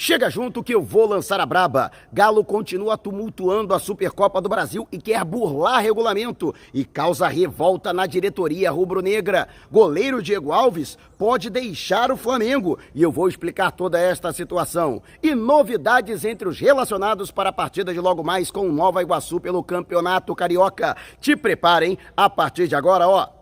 Chega junto que eu vou lançar a braba. Galo continua tumultuando a Supercopa do Brasil e quer burlar regulamento e causa revolta na diretoria rubro-negra. Goleiro Diego Alves pode deixar o Flamengo e eu vou explicar toda esta situação. E novidades entre os relacionados para a partida de logo mais com Nova Iguaçu pelo Campeonato Carioca. Te preparem a partir de agora, ó.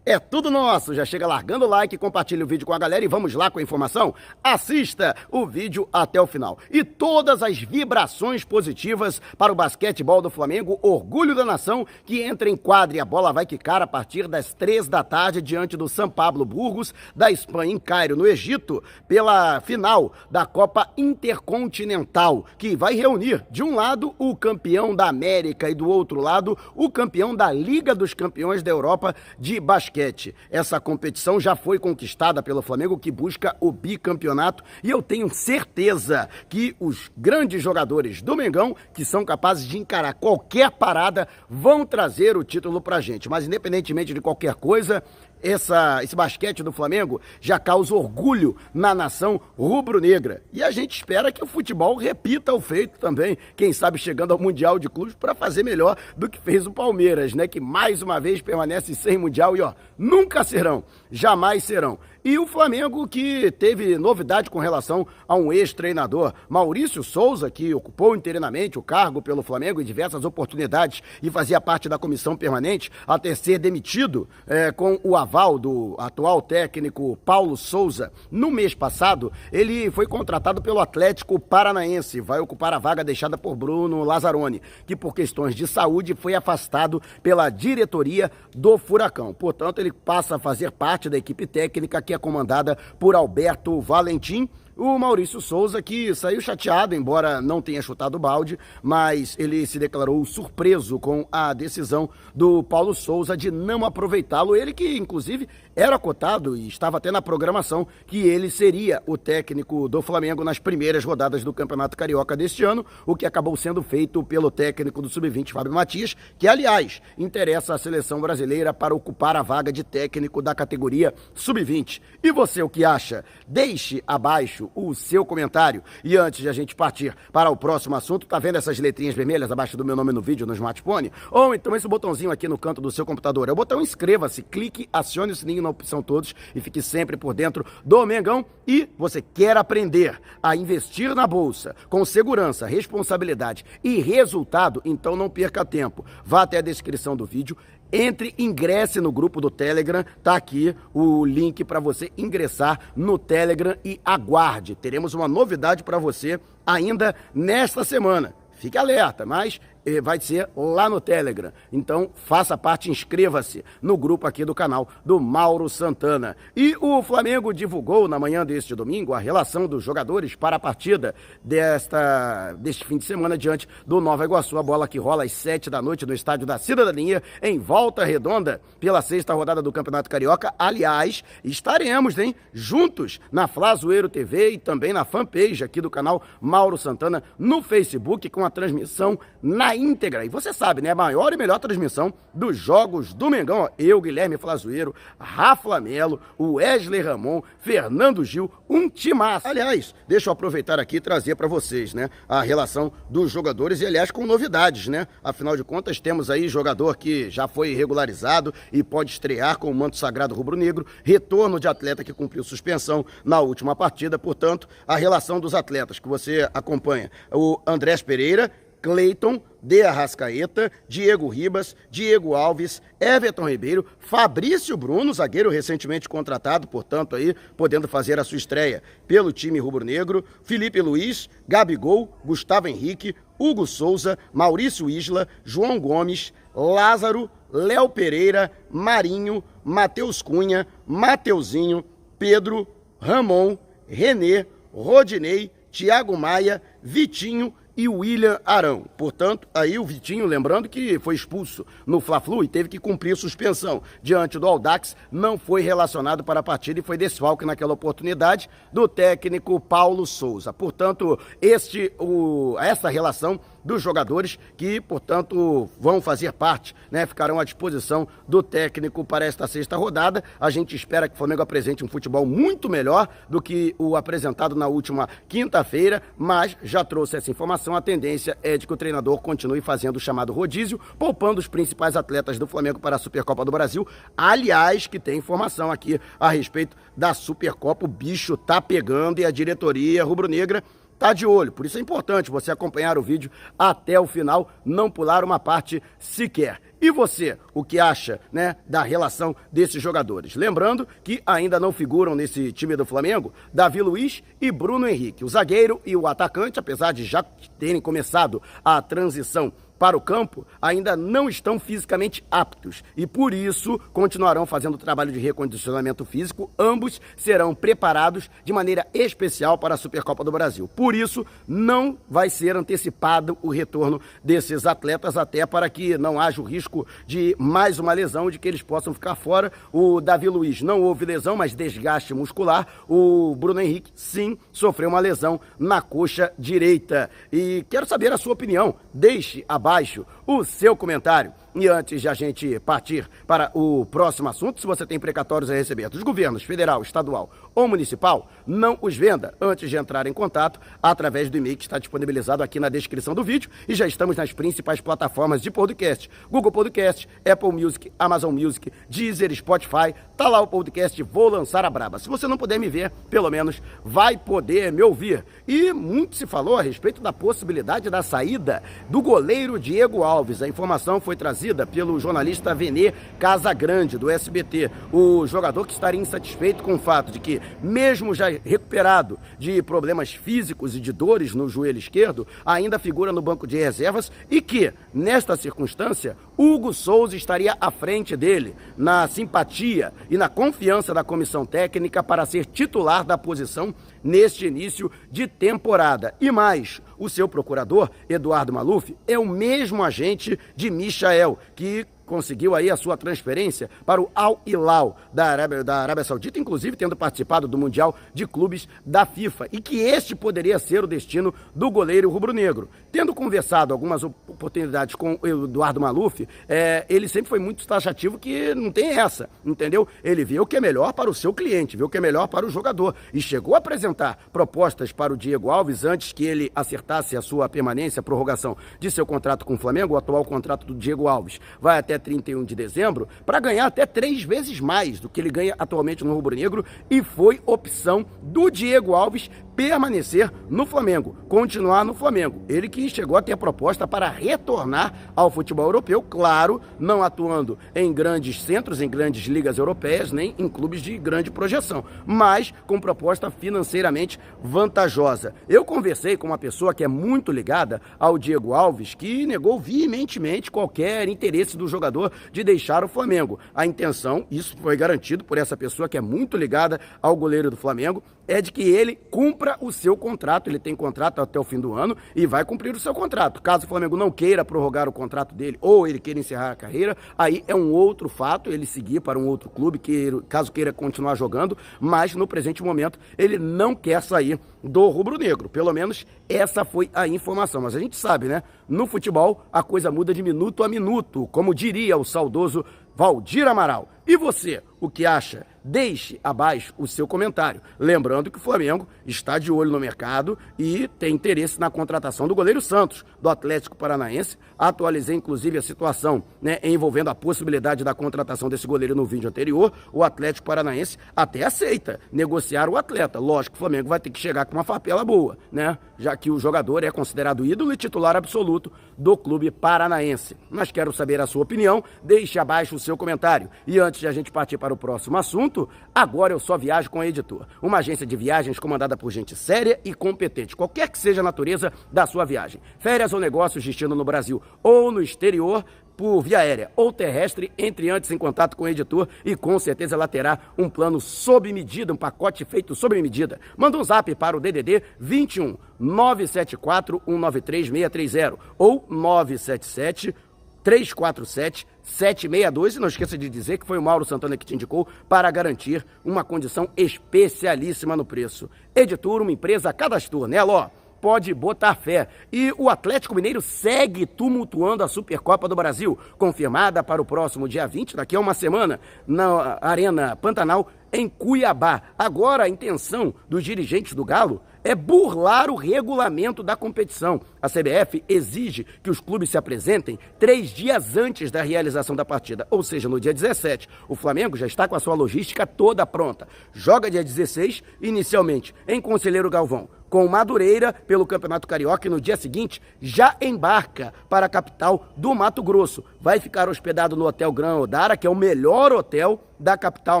É tudo nosso. Já chega largando o like, compartilha o vídeo com a galera e vamos lá com a informação. Assista o vídeo até o final. E todas as vibrações positivas para o basquetebol do Flamengo, orgulho da nação, que entra em quadra e a bola vai quicar a partir das três da tarde diante do São Pablo Burgos, da Espanha em Cairo, no Egito, pela final da Copa Intercontinental, que vai reunir de um lado o campeão da América e do outro lado o campeão da Liga dos Campeões da Europa de basquete basquete. Essa competição já foi conquistada pelo Flamengo, que busca o bicampeonato, e eu tenho certeza que os grandes jogadores do Mengão, que são capazes de encarar qualquer parada, vão trazer o título pra gente. Mas independentemente de qualquer coisa, essa, esse basquete do Flamengo já causa orgulho na nação rubro-negra. E a gente espera que o futebol repita o feito também, quem sabe chegando ao Mundial de Clubes para fazer melhor do que fez o Palmeiras, né? Que mais uma vez permanece sem Mundial e ó, nunca serão, jamais serão. E o Flamengo que teve novidade com relação a um ex-treinador, Maurício Souza, que ocupou interinamente o cargo pelo Flamengo em diversas oportunidades e fazia parte da comissão permanente, até ser demitido é, com o aval do atual técnico Paulo Souza. No mês passado, ele foi contratado pelo Atlético Paranaense, vai ocupar a vaga deixada por Bruno Lazzaroni, que por questões de saúde foi afastado pela diretoria do Furacão. Portanto, ele passa a fazer parte da equipe técnica que é comandada por Alberto Valentim o Maurício Souza, que saiu chateado, embora não tenha chutado o balde, mas ele se declarou surpreso com a decisão do Paulo Souza de não aproveitá-lo. Ele que, inclusive, era cotado e estava até na programação que ele seria o técnico do Flamengo nas primeiras rodadas do Campeonato Carioca deste ano, o que acabou sendo feito pelo técnico do Sub-20, Fábio Matias, que, aliás, interessa a seleção brasileira para ocupar a vaga de técnico da categoria Sub-20. E você, o que acha? Deixe abaixo o seu comentário. E antes de a gente partir para o próximo assunto, tá vendo essas letrinhas vermelhas abaixo do meu nome no vídeo no smartphone? Ou então esse botãozinho aqui no canto do seu computador. É o botão inscreva-se, clique, acione o sininho na opção todos e fique sempre por dentro do Mengão. E você quer aprender a investir na bolsa com segurança, responsabilidade e resultado, então não perca tempo. Vá até a descrição do vídeo entre, ingresse no grupo do Telegram, tá aqui o link para você ingressar no Telegram e aguarde. Teremos uma novidade para você ainda nesta semana. Fique alerta, mas vai ser lá no Telegram. Então, faça parte, inscreva-se no grupo aqui do canal do Mauro Santana. E o Flamengo divulgou na manhã deste domingo a relação dos jogadores para a partida desta, deste fim de semana diante do Nova Iguaçu. A bola que rola às sete da noite no Estádio da Cidadania, em Volta Redonda, pela sexta rodada do Campeonato Carioca. Aliás, estaremos, hein, juntos na Flazoeiro TV e também na fanpage aqui do canal Mauro Santana no Facebook com a transmissão na íntegra. E você sabe, né? A maior e melhor transmissão dos jogos do Mengão. Eu, Guilherme Flazoeiro, Rafa Melo, Wesley Ramon, Fernando Gil, um timaço. Aliás, deixa eu aproveitar aqui e trazer para vocês, né? A relação dos jogadores e, aliás, com novidades, né? Afinal de contas, temos aí jogador que já foi regularizado e pode estrear com o manto sagrado rubro-negro, retorno de atleta que cumpriu suspensão na última partida, portanto, a relação dos atletas que você acompanha. O Andrés Pereira, Cleiton, De Arrascaeta, Diego Ribas, Diego Alves, Everton Ribeiro, Fabrício Bruno, zagueiro recentemente contratado, portanto aí podendo fazer a sua estreia pelo time rubro-negro, Felipe Luiz, Gabigol, Gustavo Henrique, Hugo Souza, Maurício Isla, João Gomes, Lázaro, Léo Pereira, Marinho, Matheus Cunha, Mateuzinho, Pedro, Ramon, Renê, Rodinei, Thiago Maia, Vitinho e William Arão. Portanto, aí o Vitinho, lembrando que foi expulso no Fla-Flu e teve que cumprir suspensão diante do Aldax, não foi relacionado para a partida e foi desfalque naquela oportunidade do técnico Paulo Souza. Portanto, este, o, essa relação dos jogadores que, portanto, vão fazer parte, né, ficarão à disposição do técnico para esta sexta rodada. A gente espera que o Flamengo apresente um futebol muito melhor do que o apresentado na última quinta-feira, mas já trouxe essa informação. A tendência é de que o treinador continue fazendo o chamado rodízio, poupando os principais atletas do Flamengo para a Supercopa do Brasil. Aliás, que tem informação aqui a respeito da Supercopa. O bicho tá pegando e a diretoria rubro-negra tá de olho. Por isso é importante você acompanhar o vídeo até o final, não pular uma parte sequer. E você, o que acha, né, da relação desses jogadores? Lembrando que ainda não figuram nesse time do Flamengo Davi Luiz e Bruno Henrique, o zagueiro e o atacante, apesar de já terem começado a transição para o campo ainda não estão fisicamente aptos e por isso continuarão fazendo o trabalho de recondicionamento físico. Ambos serão preparados de maneira especial para a Supercopa do Brasil. Por isso, não vai ser antecipado o retorno desses atletas, até para que não haja o risco de mais uma lesão, de que eles possam ficar fora. O Davi Luiz não houve lesão, mas desgaste muscular. O Bruno Henrique, sim, sofreu uma lesão na coxa direita. E quero saber a sua opinião. Deixe a abaixo o seu comentário. E antes de a gente partir para o próximo assunto, se você tem precatórios a receber dos governos federal, estadual ou municipal, não os venda antes de entrar em contato através do e-mail que está disponibilizado aqui na descrição do vídeo e já estamos nas principais plataformas de podcast: Google Podcast, Apple Music, Amazon Music, Deezer, Spotify. Tá lá o podcast Vou Lançar a Braba. Se você não puder me ver, pelo menos vai poder me ouvir. E muito se falou a respeito da possibilidade da saída do goleiro Diego Alves. A informação foi trazida pelo jornalista Venê Casagrande, do SBT. O jogador que estaria insatisfeito com o fato de que, mesmo já recuperado de problemas físicos e de dores no joelho esquerdo, ainda figura no banco de reservas e que, nesta circunstância, Hugo Souza estaria à frente dele, na simpatia e na confiança da comissão técnica para ser titular da posição neste início de temporada. E mais, o seu procurador, Eduardo Maluf, é o mesmo agente de Michael, que conseguiu aí a sua transferência para o Al Hilal da Arábia, da Arábia Saudita, inclusive tendo participado do Mundial de Clubes da FIFA, e que este poderia ser o destino do goleiro rubro-negro. Tendo conversado algumas oportunidades com o Eduardo Maluf, é, ele sempre foi muito taxativo que não tem essa, entendeu? Ele vê o que é melhor para o seu cliente, vê o que é melhor para o jogador, e chegou a apresentar propostas para o Diego Alves antes que ele acertasse a sua permanência, prorrogação de seu contrato com o Flamengo, o atual contrato do Diego Alves vai até 31 de dezembro para ganhar até três vezes mais do que ele ganha atualmente no Rubro Negro e foi opção do Diego Alves permanecer no Flamengo, continuar no Flamengo. Ele que chegou a ter a proposta para retornar ao futebol europeu, claro, não atuando em grandes centros, em grandes ligas europeias, nem em clubes de grande projeção, mas com proposta financeiramente vantajosa. Eu conversei com uma pessoa que é muito ligada ao Diego Alves, que negou veementemente qualquer interesse do jogador de deixar o Flamengo. A intenção, isso foi garantido por essa pessoa que é muito ligada ao goleiro do Flamengo, é de que ele cumpra o seu contrato. Ele tem contrato até o fim do ano e vai cumprir o seu contrato. Caso o Flamengo não queira prorrogar o contrato dele ou ele queira encerrar a carreira, aí é um outro fato ele seguir para um outro clube, que, caso queira continuar jogando, mas no presente momento ele não quer sair do rubro-negro. Pelo menos essa foi a informação. Mas a gente sabe, né? No futebol a coisa muda de minuto a minuto, como diria o saudoso Valdir Amaral. E você, o que acha? Deixe abaixo o seu comentário. Lembrando que o Flamengo está de olho no mercado e tem interesse na contratação do goleiro Santos, do Atlético Paranaense. Atualizei, inclusive, a situação né, envolvendo a possibilidade da contratação desse goleiro no vídeo anterior. O Atlético Paranaense até aceita negociar o atleta. Lógico o Flamengo vai ter que chegar com uma papela boa, né? Já que o jogador é considerado ídolo e titular absoluto do clube paranaense. Mas quero saber a sua opinião. Deixe abaixo o seu comentário. E antes de a gente partir para o próximo assunto, agora eu só viajo com a Editor, uma agência de viagens comandada por gente séria e competente, qualquer que seja a natureza da sua viagem. Férias ou negócios destino no Brasil ou no exterior, por via aérea ou terrestre, entre antes em contato com o editor e com certeza ela terá um plano sob medida, um pacote feito sob medida. Manda um zap para o DDD 21 974 193 630 ou 977 347 762. E não esqueça de dizer que foi o Mauro Santana que te indicou para garantir uma condição especialíssima no preço. Editor, uma empresa cadastrou, né, Ló? pode botar fé. E o Atlético Mineiro segue tumultuando a Supercopa do Brasil, confirmada para o próximo dia 20, daqui a uma semana, na Arena Pantanal, em Cuiabá. Agora, a intenção dos dirigentes do Galo é burlar o regulamento da competição. A CBF exige que os clubes se apresentem três dias antes da realização da partida, ou seja, no dia 17. O Flamengo já está com a sua logística toda pronta. Joga dia 16, inicialmente em Conselheiro Galvão com Madureira pelo Campeonato Carioca e no dia seguinte já embarca para a capital do Mato Grosso. Vai ficar hospedado no Hotel Gran Odara, que é o melhor hotel da capital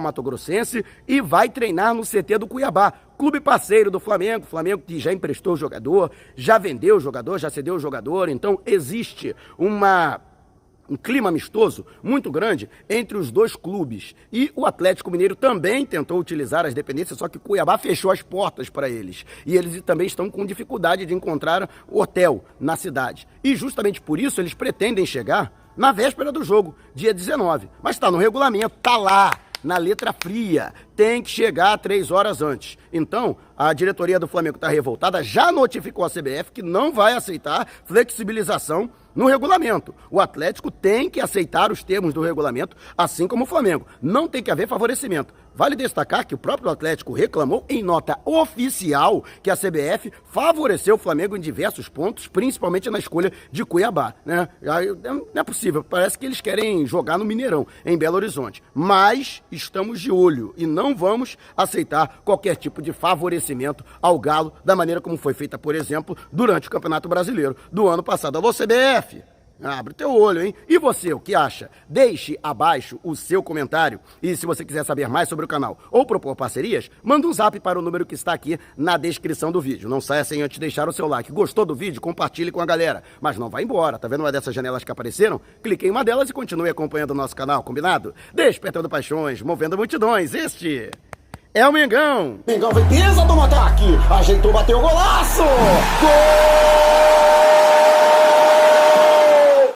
mato-grossense, e vai treinar no CT do Cuiabá, clube parceiro do Flamengo, Flamengo que já emprestou o jogador, já vendeu o jogador, já cedeu o jogador, então existe uma um clima amistoso muito grande entre os dois clubes. E o Atlético Mineiro também tentou utilizar as dependências, só que Cuiabá fechou as portas para eles. E eles também estão com dificuldade de encontrar hotel na cidade. E justamente por isso eles pretendem chegar na véspera do jogo, dia 19. Mas está no regulamento, está lá na letra fria. Tem que chegar três horas antes. Então, a diretoria do Flamengo está revoltada, já notificou a CBF que não vai aceitar flexibilização no regulamento. O Atlético tem que aceitar os termos do regulamento, assim como o Flamengo. Não tem que haver favorecimento. Vale destacar que o próprio Atlético reclamou em nota oficial que a CBF favoreceu o Flamengo em diversos pontos, principalmente na escolha de Cuiabá. Né? Não é possível, parece que eles querem jogar no Mineirão, em Belo Horizonte. Mas estamos de olho e não vamos aceitar qualquer tipo de favorecimento ao Galo, da maneira como foi feita, por exemplo, durante o Campeonato Brasileiro do ano passado. Alô, CBF! Abre teu olho, hein? E você, o que acha? Deixe abaixo o seu comentário. E se você quiser saber mais sobre o canal ou propor parcerias, manda um zap para o número que está aqui na descrição do vídeo. Não saia sem antes deixar o seu like. Gostou do vídeo? Compartilhe com a galera. Mas não vá embora. Tá vendo uma dessas janelas que apareceram? Clique em uma delas e continue acompanhando o nosso canal, combinado? Despertando paixões, movendo multidões. Este é o Mengão. Mengão vem pesa do ataque. Ajeitou, bateu o golaço. Gol!